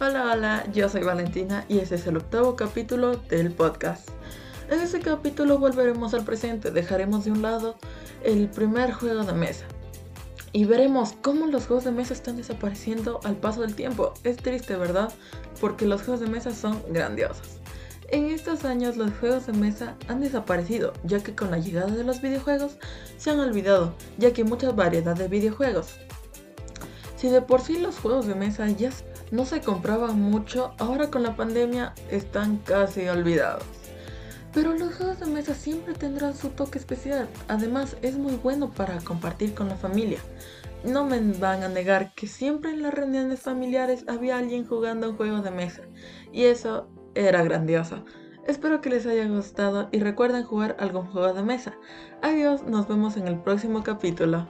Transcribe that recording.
Hola, hola, yo soy Valentina y este es el octavo capítulo del podcast. En este capítulo volveremos al presente, dejaremos de un lado el primer juego de mesa y veremos cómo los juegos de mesa están desapareciendo al paso del tiempo. Es triste, ¿verdad? Porque los juegos de mesa son grandiosos. En estos años los juegos de mesa han desaparecido, ya que con la llegada de los videojuegos se han olvidado, ya que hay mucha variedad de videojuegos. Si de por sí los juegos de mesa ya no se compraban mucho, ahora con la pandemia están casi olvidados. Pero los juegos de mesa siempre tendrán su toque especial. Además, es muy bueno para compartir con la familia. No me van a negar que siempre en las reuniones familiares había alguien jugando un juego de mesa. Y eso era grandioso. Espero que les haya gustado y recuerden jugar algún juego de mesa. Adiós, nos vemos en el próximo capítulo.